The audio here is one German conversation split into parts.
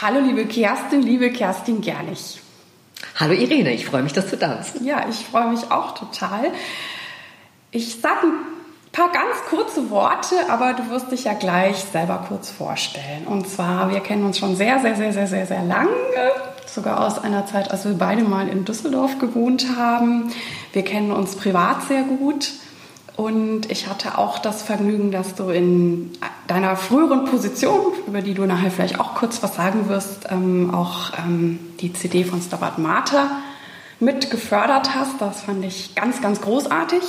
Hallo liebe Kerstin, liebe Kerstin Gerlich. Hallo Irene, ich freue mich, dass du da bist. Ja, ich freue mich auch total. Ich sage ein paar ganz kurze Worte, aber du wirst dich ja gleich selber kurz vorstellen. Und zwar, wir kennen uns schon sehr, sehr, sehr, sehr, sehr, sehr lange, sogar aus einer Zeit, als wir beide mal in Düsseldorf gewohnt haben. Wir kennen uns privat sehr gut. Und ich hatte auch das Vergnügen, dass du in deiner früheren Position, über die du nachher vielleicht auch kurz was sagen wirst, ähm, auch ähm, die CD von Stabat Mater mit gefördert hast. Das fand ich ganz, ganz großartig.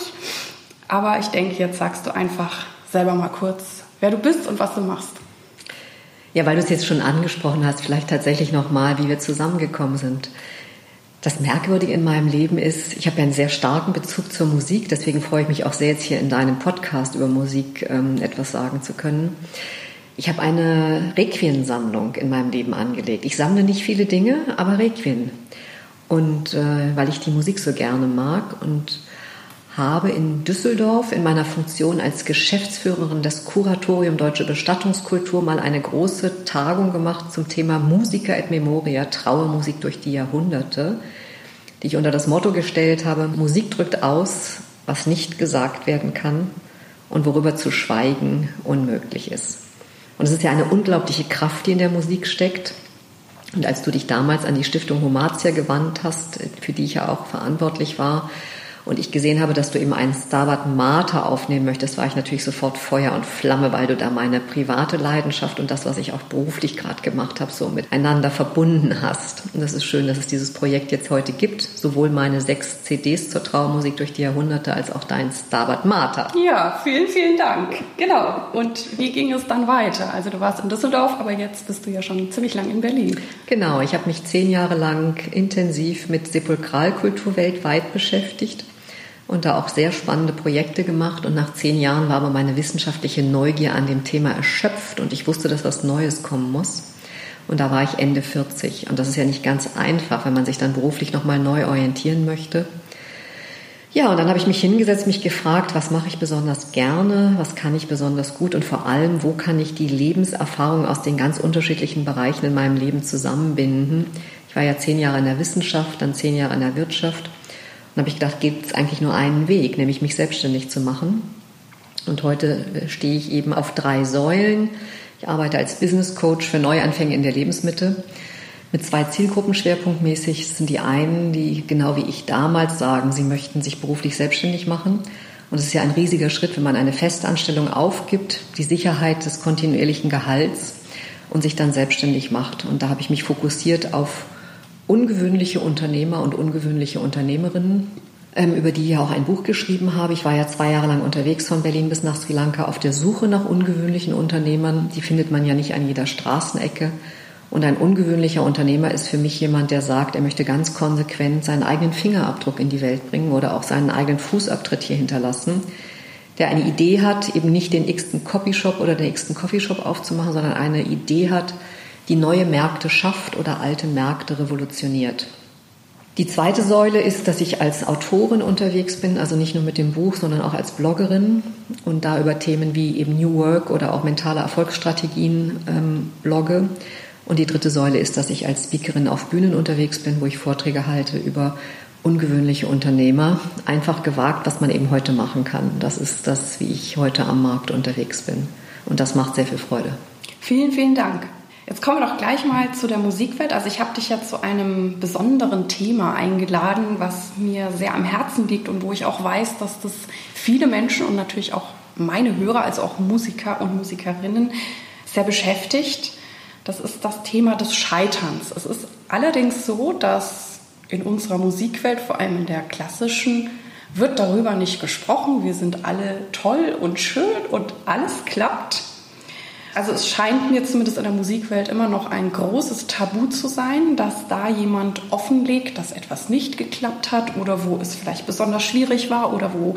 Aber ich denke, jetzt sagst du einfach selber mal kurz, wer du bist und was du machst. Ja, weil du es jetzt schon angesprochen hast, vielleicht tatsächlich nochmal, wie wir zusammengekommen sind. Das Merkwürdige in meinem Leben ist, ich habe ja einen sehr starken Bezug zur Musik, deswegen freue ich mich auch sehr, jetzt hier in deinem Podcast über Musik ähm, etwas sagen zu können. Ich habe eine Requien-Sammlung in meinem Leben angelegt. Ich sammle nicht viele Dinge, aber Requien. Und äh, weil ich die Musik so gerne mag und habe in Düsseldorf in meiner Funktion als Geschäftsführerin des Kuratorium Deutsche Bestattungskultur mal eine große Tagung gemacht zum Thema Musiker et Memoria, Trauermusik durch die Jahrhunderte, die ich unter das Motto gestellt habe, Musik drückt aus, was nicht gesagt werden kann und worüber zu schweigen unmöglich ist. Und es ist ja eine unglaubliche Kraft, die in der Musik steckt. Und als du dich damals an die Stiftung Homatia gewandt hast, für die ich ja auch verantwortlich war, und ich gesehen habe, dass du eben einen Starbuck Martha aufnehmen möchtest, war ich natürlich sofort Feuer und Flamme, weil du da meine private Leidenschaft und das, was ich auch beruflich gerade gemacht habe, so miteinander verbunden hast. Und das ist schön, dass es dieses Projekt jetzt heute gibt. Sowohl meine sechs CDs zur Trauermusik durch die Jahrhunderte als auch dein Starbuck Martha. Ja, vielen, vielen Dank. Genau. Und wie ging es dann weiter? Also du warst in Düsseldorf, aber jetzt bist du ja schon ziemlich lang in Berlin. Genau. Ich habe mich zehn Jahre lang intensiv mit Sepulkralkultur weltweit beschäftigt und da auch sehr spannende Projekte gemacht. Und nach zehn Jahren war aber meine wissenschaftliche Neugier an dem Thema erschöpft und ich wusste, dass was Neues kommen muss. Und da war ich Ende 40. Und das ist ja nicht ganz einfach, wenn man sich dann beruflich nochmal neu orientieren möchte. Ja, und dann habe ich mich hingesetzt, mich gefragt, was mache ich besonders gerne, was kann ich besonders gut und vor allem, wo kann ich die Lebenserfahrung aus den ganz unterschiedlichen Bereichen in meinem Leben zusammenbinden. Ich war ja zehn Jahre in der Wissenschaft, dann zehn Jahre in der Wirtschaft dann habe ich gedacht, gibt es eigentlich nur einen Weg, nämlich mich selbstständig zu machen. Und heute äh, stehe ich eben auf drei Säulen. Ich arbeite als Business Coach für Neuanfänge in der Lebensmitte mit zwei Zielgruppen schwerpunktmäßig. Das sind die einen, die genau wie ich damals sagen, sie möchten sich beruflich selbstständig machen. Und es ist ja ein riesiger Schritt, wenn man eine Festanstellung aufgibt, die Sicherheit des kontinuierlichen Gehalts und sich dann selbstständig macht. Und da habe ich mich fokussiert auf ungewöhnliche Unternehmer und ungewöhnliche Unternehmerinnen, ähm, über die ich ja auch ein Buch geschrieben habe. Ich war ja zwei Jahre lang unterwegs von Berlin bis nach Sri Lanka auf der Suche nach ungewöhnlichen Unternehmern. Die findet man ja nicht an jeder Straßenecke. Und ein ungewöhnlicher Unternehmer ist für mich jemand, der sagt, er möchte ganz konsequent seinen eigenen Fingerabdruck in die Welt bringen oder auch seinen eigenen Fußabtritt hier hinterlassen. Der eine Idee hat, eben nicht den x-ten Copyshop oder den x-ten Coffeeshop aufzumachen, sondern eine Idee hat, die neue Märkte schafft oder alte Märkte revolutioniert. Die zweite Säule ist, dass ich als Autorin unterwegs bin, also nicht nur mit dem Buch, sondern auch als Bloggerin und da über Themen wie eben New Work oder auch mentale Erfolgsstrategien ähm, blogge. Und die dritte Säule ist, dass ich als Speakerin auf Bühnen unterwegs bin, wo ich Vorträge halte über ungewöhnliche Unternehmer. Einfach gewagt, was man eben heute machen kann. Das ist das, wie ich heute am Markt unterwegs bin. Und das macht sehr viel Freude. Vielen, vielen Dank. Jetzt kommen wir doch gleich mal zu der Musikwelt. Also ich habe dich ja zu einem besonderen Thema eingeladen, was mir sehr am Herzen liegt und wo ich auch weiß, dass das viele Menschen und natürlich auch meine Hörer, also auch Musiker und Musikerinnen, sehr beschäftigt. Das ist das Thema des Scheiterns. Es ist allerdings so, dass in unserer Musikwelt, vor allem in der klassischen, wird darüber nicht gesprochen. Wir sind alle toll und schön und alles klappt. Also es scheint mir zumindest in der Musikwelt immer noch ein großes Tabu zu sein, dass da jemand offenlegt, dass etwas nicht geklappt hat oder wo es vielleicht besonders schwierig war oder wo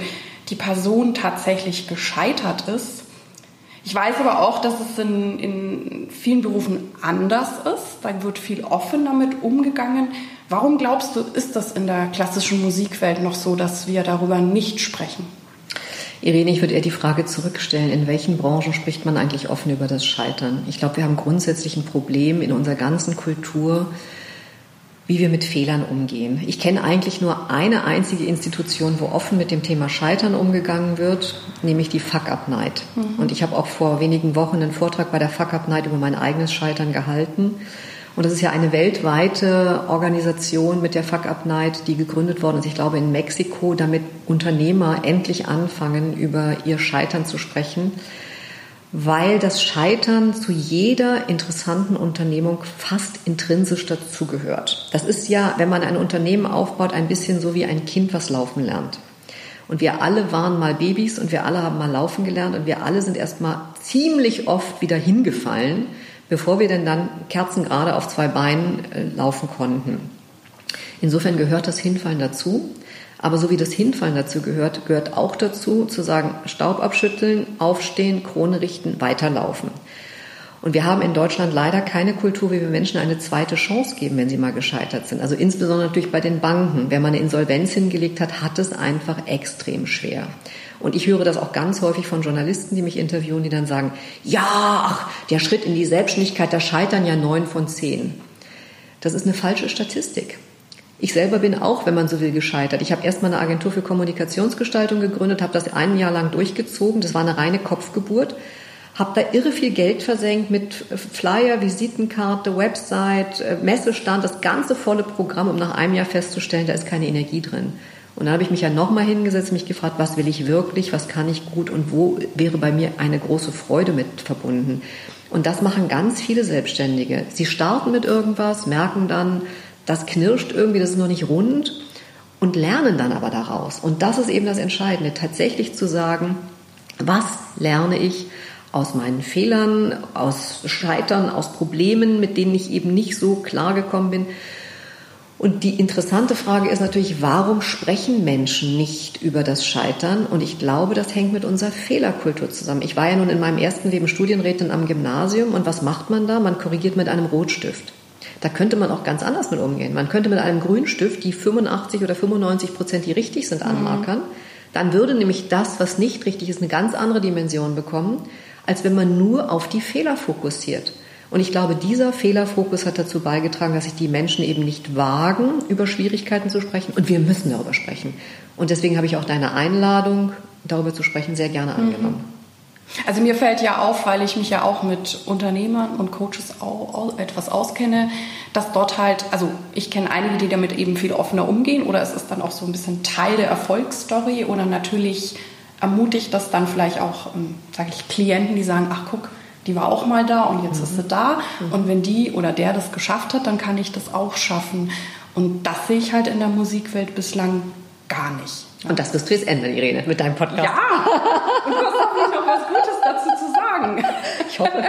die Person tatsächlich gescheitert ist. Ich weiß aber auch, dass es in, in vielen Berufen anders ist. Da wird viel offen damit umgegangen. Warum glaubst du, ist das in der klassischen Musikwelt noch so, dass wir darüber nicht sprechen? Irene, ich würde eher die Frage zurückstellen, in welchen Branchen spricht man eigentlich offen über das Scheitern? Ich glaube, wir haben grundsätzlich ein Problem in unserer ganzen Kultur, wie wir mit Fehlern umgehen. Ich kenne eigentlich nur eine einzige Institution, wo offen mit dem Thema Scheitern umgegangen wird, nämlich die Fuck Up Night. Mhm. Und ich habe auch vor wenigen Wochen einen Vortrag bei der Fuck Up Night über mein eigenes Scheitern gehalten. Und das ist ja eine weltweite Organisation mit der Fuck Up Night, die gegründet worden ist, ich glaube in Mexiko, damit Unternehmer endlich anfangen, über ihr Scheitern zu sprechen, weil das Scheitern zu jeder interessanten Unternehmung fast intrinsisch dazugehört. Das ist ja, wenn man ein Unternehmen aufbaut, ein bisschen so wie ein Kind, was laufen lernt. Und wir alle waren mal Babys und wir alle haben mal laufen gelernt und wir alle sind erstmal ziemlich oft wieder hingefallen bevor wir denn dann kerzengerade auf zwei Beinen äh, laufen konnten. Insofern gehört das Hinfallen dazu. Aber so wie das Hinfallen dazu gehört, gehört auch dazu, zu sagen, Staub abschütteln, aufstehen, Krone richten, weiterlaufen. Und wir haben in Deutschland leider keine Kultur, wie wir Menschen eine zweite Chance geben, wenn sie mal gescheitert sind. Also insbesondere natürlich bei den Banken. Wer mal eine Insolvenz hingelegt hat, hat es einfach extrem schwer. Und ich höre das auch ganz häufig von Journalisten, die mich interviewen, die dann sagen, ja, ach, der Schritt in die Selbstständigkeit, da scheitern ja neun von zehn. Das ist eine falsche Statistik. Ich selber bin auch, wenn man so will, gescheitert. Ich habe erstmal eine Agentur für Kommunikationsgestaltung gegründet, habe das ein Jahr lang durchgezogen. Das war eine reine Kopfgeburt. Habe da irre viel Geld versenkt mit Flyer, Visitenkarte, Website, äh, Messestand, das ganze volle Programm, um nach einem Jahr festzustellen, da ist keine Energie drin. Und dann habe ich mich ja nochmal hingesetzt, mich gefragt, was will ich wirklich, was kann ich gut und wo wäre bei mir eine große Freude mit verbunden. Und das machen ganz viele Selbstständige. Sie starten mit irgendwas, merken dann, das knirscht irgendwie, das ist noch nicht rund und lernen dann aber daraus. Und das ist eben das Entscheidende, tatsächlich zu sagen, was lerne ich aus meinen Fehlern, aus Scheitern, aus Problemen, mit denen ich eben nicht so klar gekommen bin und die interessante Frage ist natürlich, warum sprechen Menschen nicht über das Scheitern? Und ich glaube, das hängt mit unserer Fehlerkultur zusammen. Ich war ja nun in meinem ersten Leben Studienrätin am Gymnasium und was macht man da? Man korrigiert mit einem Rotstift. Da könnte man auch ganz anders mit umgehen. Man könnte mit einem Grünstift die 85 oder 95 Prozent, die richtig sind, anmarkern. Mhm. Dann würde nämlich das, was nicht richtig ist, eine ganz andere Dimension bekommen, als wenn man nur auf die Fehler fokussiert. Und ich glaube, dieser Fehlerfokus hat dazu beigetragen, dass sich die Menschen eben nicht wagen, über Schwierigkeiten zu sprechen. Und wir müssen darüber sprechen. Und deswegen habe ich auch deine Einladung, darüber zu sprechen, sehr gerne angenommen. Also mir fällt ja auf, weil ich mich ja auch mit Unternehmern und Coaches auch etwas auskenne, dass dort halt, also ich kenne einige, die damit eben viel offener umgehen oder es ist dann auch so ein bisschen Teil der Erfolgsstory oder natürlich ermutigt das dann vielleicht auch, ähm, sage ich, Klienten, die sagen, ach guck, die war auch mal da und jetzt mhm. ist sie da. Mhm. Und wenn die oder der das geschafft hat, dann kann ich das auch schaffen. Und das sehe ich halt in der Musikwelt bislang gar nicht. Und das wirst du jetzt ändern, Irene, mit deinem Podcast. Ja, und du hast hoffentlich noch was Gutes dazu zu sagen. Ich hoffe.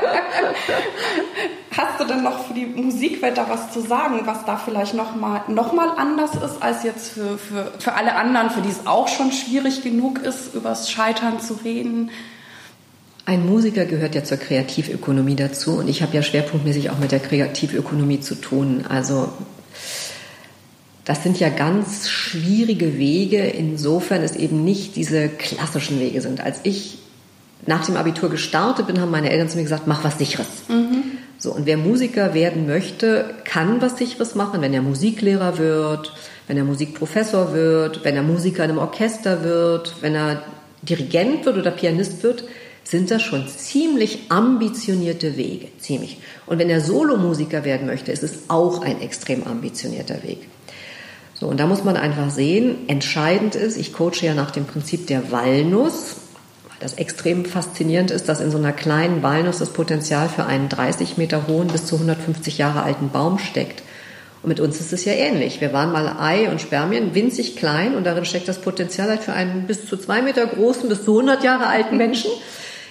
Hast du denn noch für die Musikwelt da was zu sagen, was da vielleicht nochmal noch mal anders ist als jetzt für, für, für alle anderen, für die es auch schon schwierig genug ist, über das Scheitern zu reden? Ein Musiker gehört ja zur Kreativökonomie dazu und ich habe ja schwerpunktmäßig auch mit der Kreativökonomie zu tun. Also das sind ja ganz schwierige Wege, insofern es eben nicht diese klassischen Wege sind. Als ich nach dem Abitur gestartet bin, haben meine Eltern zu mir gesagt, mach was Sicheres. Mhm. So, und wer Musiker werden möchte, kann was Sicheres machen, wenn er Musiklehrer wird, wenn er Musikprofessor wird, wenn er Musiker in einem Orchester wird, wenn er Dirigent wird oder Pianist wird sind das schon ziemlich ambitionierte Wege, ziemlich. Und wenn er Solomusiker werden möchte, ist es auch ein extrem ambitionierter Weg. So, und da muss man einfach sehen, entscheidend ist, ich coache ja nach dem Prinzip der Walnuss, das extrem faszinierend ist, dass in so einer kleinen Walnuss das Potenzial für einen 30 Meter hohen bis zu 150 Jahre alten Baum steckt. Und mit uns ist es ja ähnlich. Wir waren mal Ei und Spermien, winzig klein und darin steckt das Potenzial halt für einen bis zu zwei Meter großen, bis zu 100 Jahre alten Menschen.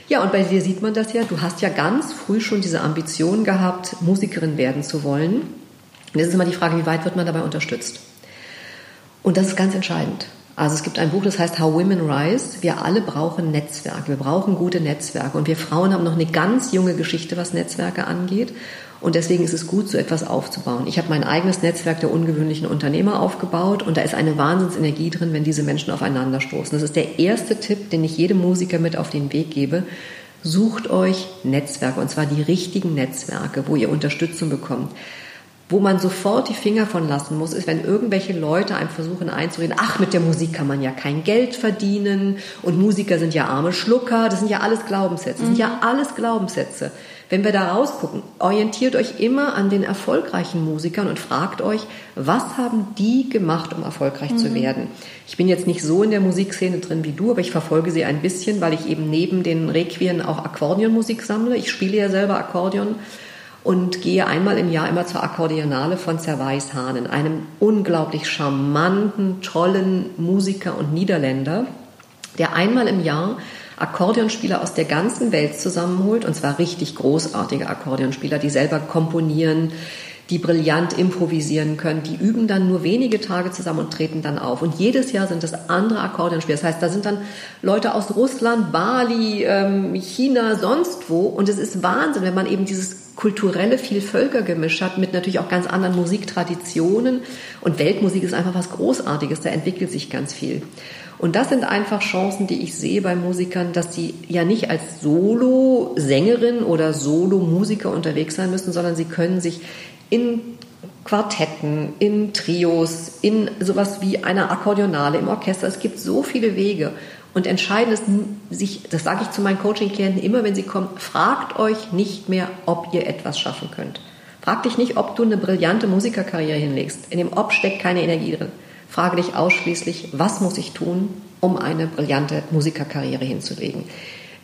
Ja, und bei dir sieht man das ja. Du hast ja ganz früh schon diese Ambition gehabt, Musikerin werden zu wollen. Und jetzt ist immer die Frage, wie weit wird man dabei unterstützt? Und das ist ganz entscheidend. Also es gibt ein Buch, das heißt How Women Rise. Wir alle brauchen Netzwerke. Wir brauchen gute Netzwerke. Und wir Frauen haben noch eine ganz junge Geschichte, was Netzwerke angeht. Und deswegen ist es gut, so etwas aufzubauen. Ich habe mein eigenes Netzwerk der ungewöhnlichen Unternehmer aufgebaut und da ist eine Wahnsinnsenergie drin, wenn diese Menschen aufeinander stoßen. Das ist der erste Tipp, den ich jedem Musiker mit auf den Weg gebe. Sucht euch Netzwerke und zwar die richtigen Netzwerke, wo ihr Unterstützung bekommt. Wo man sofort die Finger von lassen muss, ist, wenn irgendwelche Leute einem versuchen einzureden, ach, mit der Musik kann man ja kein Geld verdienen und Musiker sind ja arme Schlucker. Das sind ja alles Glaubenssätze. Das sind ja mhm. alles Glaubenssätze. Wenn wir da rausgucken, orientiert euch immer an den erfolgreichen Musikern und fragt euch, was haben die gemacht, um erfolgreich mhm. zu werden? Ich bin jetzt nicht so in der Musikszene drin wie du, aber ich verfolge sie ein bisschen, weil ich eben neben den Requien auch Akkordeonmusik sammle. Ich spiele ja selber Akkordeon und gehe einmal im Jahr immer zur Akkordeonale von Zerweis Hahnen, einem unglaublich charmanten, tollen Musiker und Niederländer, der einmal im Jahr Akkordeonspieler aus der ganzen Welt zusammenholt, und zwar richtig großartige Akkordeonspieler, die selber komponieren, die brillant improvisieren können, die üben dann nur wenige Tage zusammen und treten dann auf. Und jedes Jahr sind das andere Akkordeonspieler. Das heißt, da sind dann Leute aus Russland, Bali, ähm, China, sonst wo. Und es ist Wahnsinn, wenn man eben dieses kulturelle Vielvölkergemisch hat mit natürlich auch ganz anderen Musiktraditionen. Und Weltmusik ist einfach was Großartiges, da entwickelt sich ganz viel. Und das sind einfach Chancen, die ich sehe bei Musikern, dass sie ja nicht als Solo-Sängerin oder Solo-Musiker unterwegs sein müssen, sondern sie können sich in Quartetten, in Trios, in sowas wie einer Akkordeonale im Orchester. Es gibt so viele Wege. Und entscheidend ist, sich, das sage ich zu meinen Coaching-Klienten immer, wenn sie kommen, fragt euch nicht mehr, ob ihr etwas schaffen könnt. Frag dich nicht, ob du eine brillante Musikerkarriere hinlegst. In dem Ob steckt keine Energie drin frage dich ausschließlich, was muss ich tun, um eine brillante Musikerkarriere hinzulegen.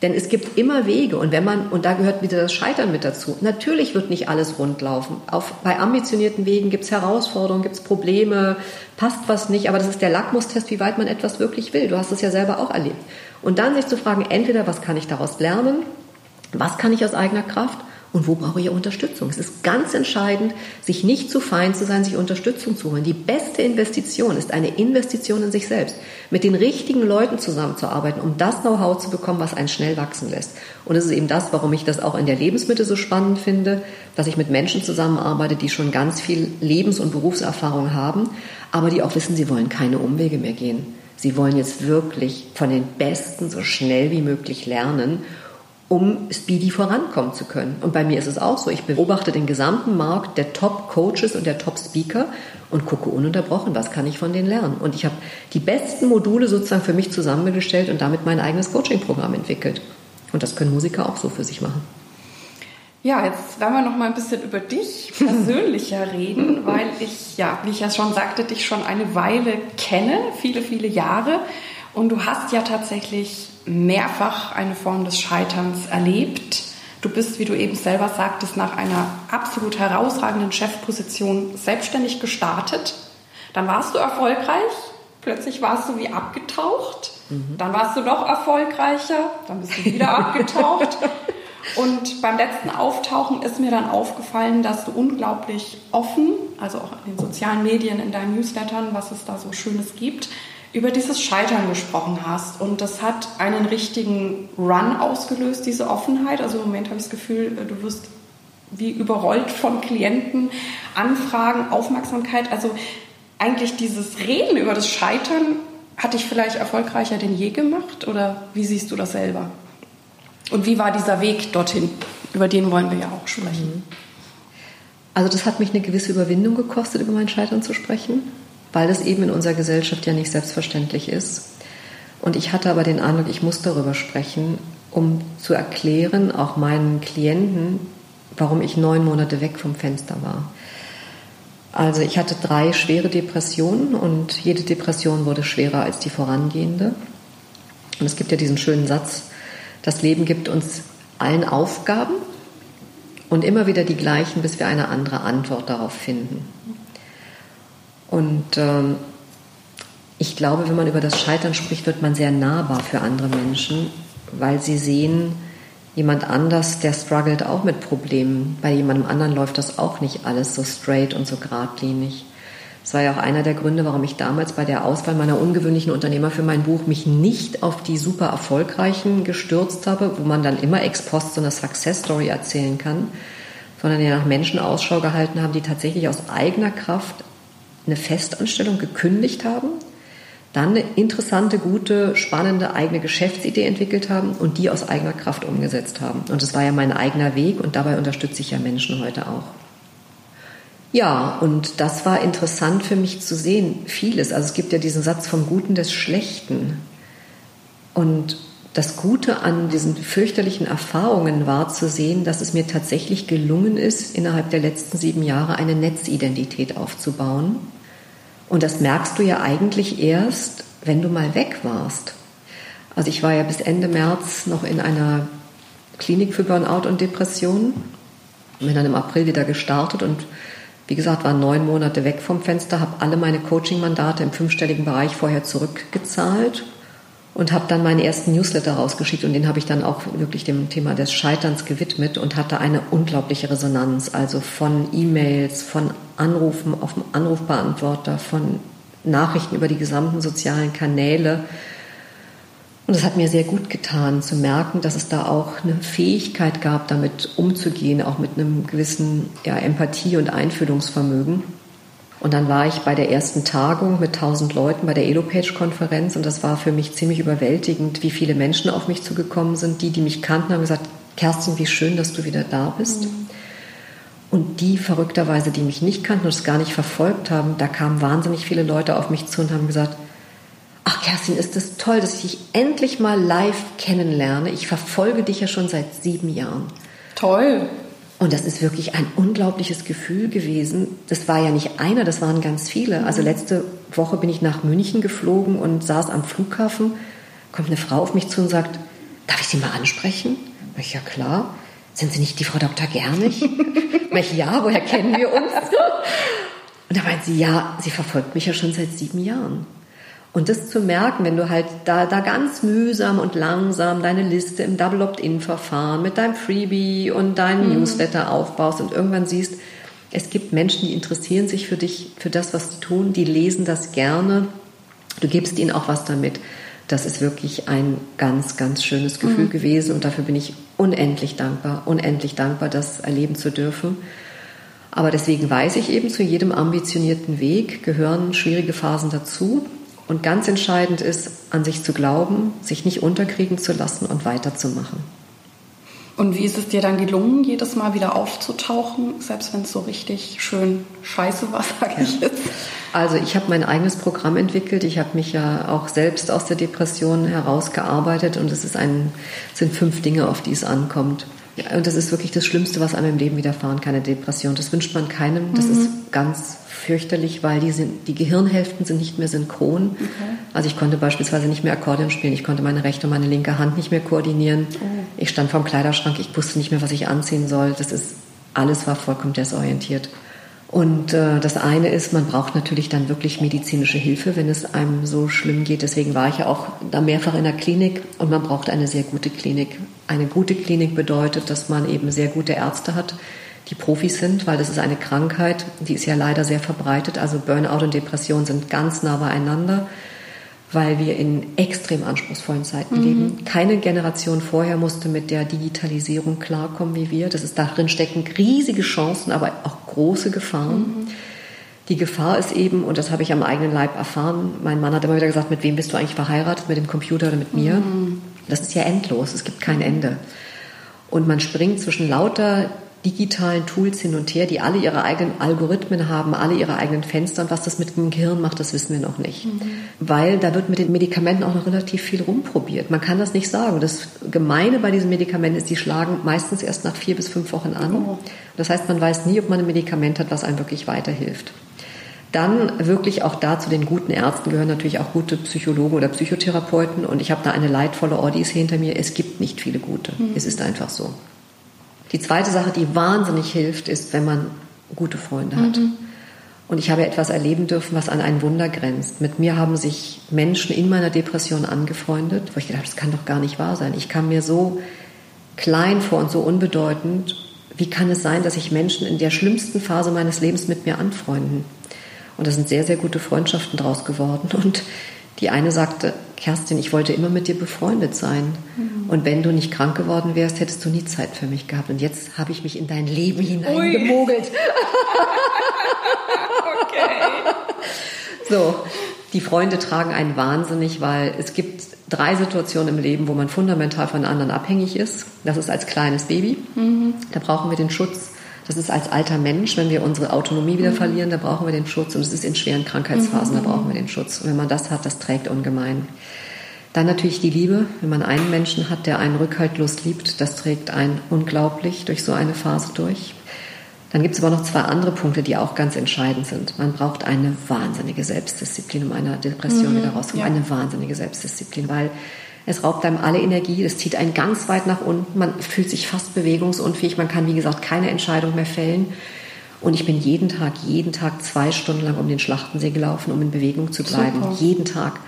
Denn es gibt immer Wege und wenn man, und da gehört wieder das Scheitern mit dazu, natürlich wird nicht alles rundlaufen. Auf, bei ambitionierten Wegen gibt es Herausforderungen, gibt es Probleme, passt was nicht, aber das ist der Lackmustest, wie weit man etwas wirklich will. Du hast es ja selber auch erlebt. Und dann sich zu fragen, entweder was kann ich daraus lernen, was kann ich aus eigener Kraft und wo brauche ich Unterstützung? Es ist ganz entscheidend, sich nicht zu fein zu sein, sich Unterstützung zu holen. Die beste Investition ist eine Investition in sich selbst, mit den richtigen Leuten zusammenzuarbeiten, um das Know-how zu bekommen, was einen schnell wachsen lässt. Und es ist eben das, warum ich das auch in der Lebensmittel so spannend finde, dass ich mit Menschen zusammenarbeite, die schon ganz viel Lebens- und Berufserfahrung haben, aber die auch wissen, sie wollen keine Umwege mehr gehen. Sie wollen jetzt wirklich von den Besten so schnell wie möglich lernen um speedy vorankommen zu können. Und bei mir ist es auch so. Ich beobachte den gesamten Markt der Top-Coaches und der Top-Speaker und gucke ununterbrochen, was kann ich von denen lernen. Und ich habe die besten Module sozusagen für mich zusammengestellt und damit mein eigenes Coaching-Programm entwickelt. Und das können Musiker auch so für sich machen. Ja, jetzt werden wir noch mal ein bisschen über dich persönlicher reden, weil ich, ja, wie ich ja schon sagte, dich schon eine Weile kenne, viele, viele Jahre. Und du hast ja tatsächlich mehrfach eine Form des Scheiterns erlebt. Du bist, wie du eben selber sagtest, nach einer absolut herausragenden Chefposition selbstständig gestartet. Dann warst du erfolgreich, plötzlich warst du wie abgetaucht. Mhm. Dann warst du noch erfolgreicher, dann bist du wieder abgetaucht. Und beim letzten Auftauchen ist mir dann aufgefallen, dass du unglaublich offen, also auch in den sozialen Medien, in deinen Newslettern, was es da so Schönes gibt, über dieses Scheitern gesprochen hast. Und das hat einen richtigen Run ausgelöst, diese Offenheit. Also im Moment habe ich das Gefühl, äh, du wirst wie überrollt von Klienten, Anfragen, Aufmerksamkeit. Also eigentlich dieses Reden über das Scheitern hat dich vielleicht erfolgreicher denn je gemacht? Oder wie siehst du das selber? Und wie war dieser Weg dorthin? Über den wollen wir ja auch sprechen. Also das hat mich eine gewisse Überwindung gekostet, über mein Scheitern zu sprechen weil das eben in unserer Gesellschaft ja nicht selbstverständlich ist. Und ich hatte aber den Eindruck, ich muss darüber sprechen, um zu erklären, auch meinen Klienten, warum ich neun Monate weg vom Fenster war. Also ich hatte drei schwere Depressionen und jede Depression wurde schwerer als die vorangehende. Und es gibt ja diesen schönen Satz, das Leben gibt uns allen Aufgaben und immer wieder die gleichen, bis wir eine andere Antwort darauf finden. Und ähm, ich glaube, wenn man über das Scheitern spricht, wird man sehr nahbar für andere Menschen, weil sie sehen, jemand anders, der struggelt auch mit Problemen. Bei jemandem anderen läuft das auch nicht alles so straight und so geradlinig. Das war ja auch einer der Gründe, warum ich damals bei der Auswahl meiner ungewöhnlichen Unternehmer für mein Buch mich nicht auf die super erfolgreichen gestürzt habe, wo man dann immer ex post so eine Success Story erzählen kann, sondern die nach Menschen Ausschau gehalten haben, die tatsächlich aus eigener Kraft eine Festanstellung gekündigt haben, dann eine interessante, gute, spannende eigene Geschäftsidee entwickelt haben und die aus eigener Kraft umgesetzt haben. Und das war ja mein eigener Weg und dabei unterstütze ich ja Menschen heute auch. Ja, und das war interessant für mich zu sehen, vieles. Also es gibt ja diesen Satz vom Guten des Schlechten. Und das Gute an diesen fürchterlichen Erfahrungen war zu sehen, dass es mir tatsächlich gelungen ist, innerhalb der letzten sieben Jahre eine Netzidentität aufzubauen. Und das merkst du ja eigentlich erst, wenn du mal weg warst. Also ich war ja bis Ende März noch in einer Klinik für Burnout und Depression, bin dann im April wieder gestartet und wie gesagt, war neun Monate weg vom Fenster, habe alle meine Coaching-Mandate im fünfstelligen Bereich vorher zurückgezahlt und habe dann meinen ersten Newsletter rausgeschickt und den habe ich dann auch wirklich dem Thema des Scheiterns gewidmet und hatte eine unglaubliche Resonanz, also von E-Mails, von Anrufen auf dem Anrufbeantworter, von Nachrichten über die gesamten sozialen Kanäle und es hat mir sehr gut getan zu merken, dass es da auch eine Fähigkeit gab, damit umzugehen, auch mit einem gewissen ja, Empathie und Einfühlungsvermögen. Und dann war ich bei der ersten Tagung mit 1000 Leuten bei der Elopage-Konferenz und das war für mich ziemlich überwältigend, wie viele Menschen auf mich zugekommen sind. Die, die mich kannten, haben gesagt, Kerstin, wie schön, dass du wieder da bist. Mhm. Und die verrückterweise, die mich nicht kannten und es gar nicht verfolgt haben, da kamen wahnsinnig viele Leute auf mich zu und haben gesagt, Ach, Kerstin, ist es das toll, dass ich dich endlich mal live kennenlerne. Ich verfolge dich ja schon seit sieben Jahren. Toll. Und das ist wirklich ein unglaubliches Gefühl gewesen. Das war ja nicht einer, das waren ganz viele. Also letzte Woche bin ich nach München geflogen und saß am Flughafen. Kommt eine Frau auf mich zu und sagt, darf ich Sie mal ansprechen? Ich, ja klar. Sind Sie nicht die Frau Dr. Gernig? ich, ja, woher kennen wir uns? Und da meint sie, ja, sie verfolgt mich ja schon seit sieben Jahren. Und das zu merken, wenn du halt da, da ganz mühsam und langsam deine Liste im Double Opt-in-Verfahren mit deinem Freebie und deinem mhm. Newsletter aufbaust und irgendwann siehst, es gibt Menschen, die interessieren sich für dich, für das, was sie tun, die lesen das gerne. Du gibst ihnen auch was damit. Das ist wirklich ein ganz, ganz schönes Gefühl mhm. gewesen und dafür bin ich unendlich dankbar, unendlich dankbar, das erleben zu dürfen. Aber deswegen weiß ich eben, zu jedem ambitionierten Weg gehören schwierige Phasen dazu. Und ganz entscheidend ist, an sich zu glauben, sich nicht unterkriegen zu lassen und weiterzumachen. Und wie ist es dir dann gelungen, jedes Mal wieder aufzutauchen, selbst wenn es so richtig schön scheiße war, sage ich jetzt? Also ich habe mein eigenes Programm entwickelt. Ich habe mich ja auch selbst aus der Depression herausgearbeitet und es ein, sind fünf Dinge, auf die es ankommt. Ja, und das ist wirklich das Schlimmste, was einem im Leben widerfahren kann, eine Depression. Das wünscht man keinem. Das mhm. ist ganz fürchterlich, weil die, sind, die Gehirnhälften sind nicht mehr synchron. Okay. Also ich konnte beispielsweise nicht mehr Akkordeon spielen. Ich konnte meine rechte und meine linke Hand nicht mehr koordinieren. Oh. Ich stand vorm Kleiderschrank. Ich wusste nicht mehr, was ich anziehen soll. Das ist, alles war vollkommen desorientiert. Und äh, das eine ist, man braucht natürlich dann wirklich medizinische Hilfe, wenn es einem so schlimm geht. Deswegen war ich ja auch da mehrfach in der Klinik und man braucht eine sehr gute Klinik. Eine gute Klinik bedeutet, dass man eben sehr gute Ärzte hat, die Profis sind, weil das ist eine Krankheit, die ist ja leider sehr verbreitet. Also Burnout und Depression sind ganz nah beieinander weil wir in extrem anspruchsvollen Zeiten mhm. leben. Keine Generation vorher musste mit der Digitalisierung klarkommen wie wir. Das ist darin stecken riesige Chancen, aber auch große Gefahren. Mhm. Die Gefahr ist eben, und das habe ich am eigenen Leib erfahren, mein Mann hat immer wieder gesagt, mit wem bist du eigentlich verheiratet, mit dem Computer oder mit mir? Mhm. Das ist ja endlos, es gibt kein Ende. Und man springt zwischen lauter digitalen Tools hin und her, die alle ihre eigenen Algorithmen haben, alle ihre eigenen Fenster. Und was das mit dem Gehirn macht, das wissen wir noch nicht. Mhm. Weil da wird mit den Medikamenten auch noch relativ viel rumprobiert. Man kann das nicht sagen. Das Gemeine bei diesen Medikamenten ist, die schlagen meistens erst nach vier bis fünf Wochen an. Oh. Das heißt, man weiß nie, ob man ein Medikament hat, was einem wirklich weiterhilft. Dann wirklich auch da zu den guten Ärzten gehören natürlich auch gute Psychologen oder Psychotherapeuten. Und ich habe da eine leidvolle Odyssee hinter mir. Es gibt nicht viele gute. Mhm. Es ist einfach so. Die zweite Sache, die wahnsinnig hilft, ist, wenn man gute Freunde hat. Mhm. Und ich habe etwas erleben dürfen, was an ein Wunder grenzt. Mit mir haben sich Menschen in meiner Depression angefreundet, wo ich gedacht habe, das kann doch gar nicht wahr sein. Ich kam mir so klein vor und so unbedeutend. Wie kann es sein, dass sich Menschen in der schlimmsten Phase meines Lebens mit mir anfreunden? Und da sind sehr, sehr gute Freundschaften draus geworden. Und Die eine sagte, Kerstin, ich wollte immer mit dir befreundet sein. Mhm. Und wenn du nicht krank geworden wärst, hättest du nie Zeit für mich gehabt. Und jetzt habe ich mich in dein Leben hineingemogelt. okay. So, die Freunde tragen einen wahnsinnig, weil es gibt drei Situationen im Leben, wo man fundamental von anderen abhängig ist. Das ist als kleines Baby. Mhm. Da brauchen wir den Schutz. Das ist als alter Mensch, wenn wir unsere Autonomie wieder mhm. verlieren, da brauchen wir den Schutz. Und es ist in schweren Krankheitsphasen, mhm. da brauchen wir den Schutz. Und wenn man das hat, das trägt ungemein. Dann natürlich die Liebe. Wenn man einen Menschen hat, der einen rückhaltlos liebt, das trägt einen unglaublich durch so eine Phase durch. Dann gibt es aber noch zwei andere Punkte, die auch ganz entscheidend sind. Man braucht eine wahnsinnige Selbstdisziplin, um einer Depression mhm, wieder rauszukommen. Ja. Eine wahnsinnige Selbstdisziplin, weil es raubt einem alle Energie, es zieht einen ganz weit nach unten, man fühlt sich fast bewegungsunfähig, man kann, wie gesagt, keine Entscheidung mehr fällen. Und ich bin jeden Tag, jeden Tag zwei Stunden lang um den Schlachtensee gelaufen, um in Bewegung zu bleiben. Super. Jeden Tag.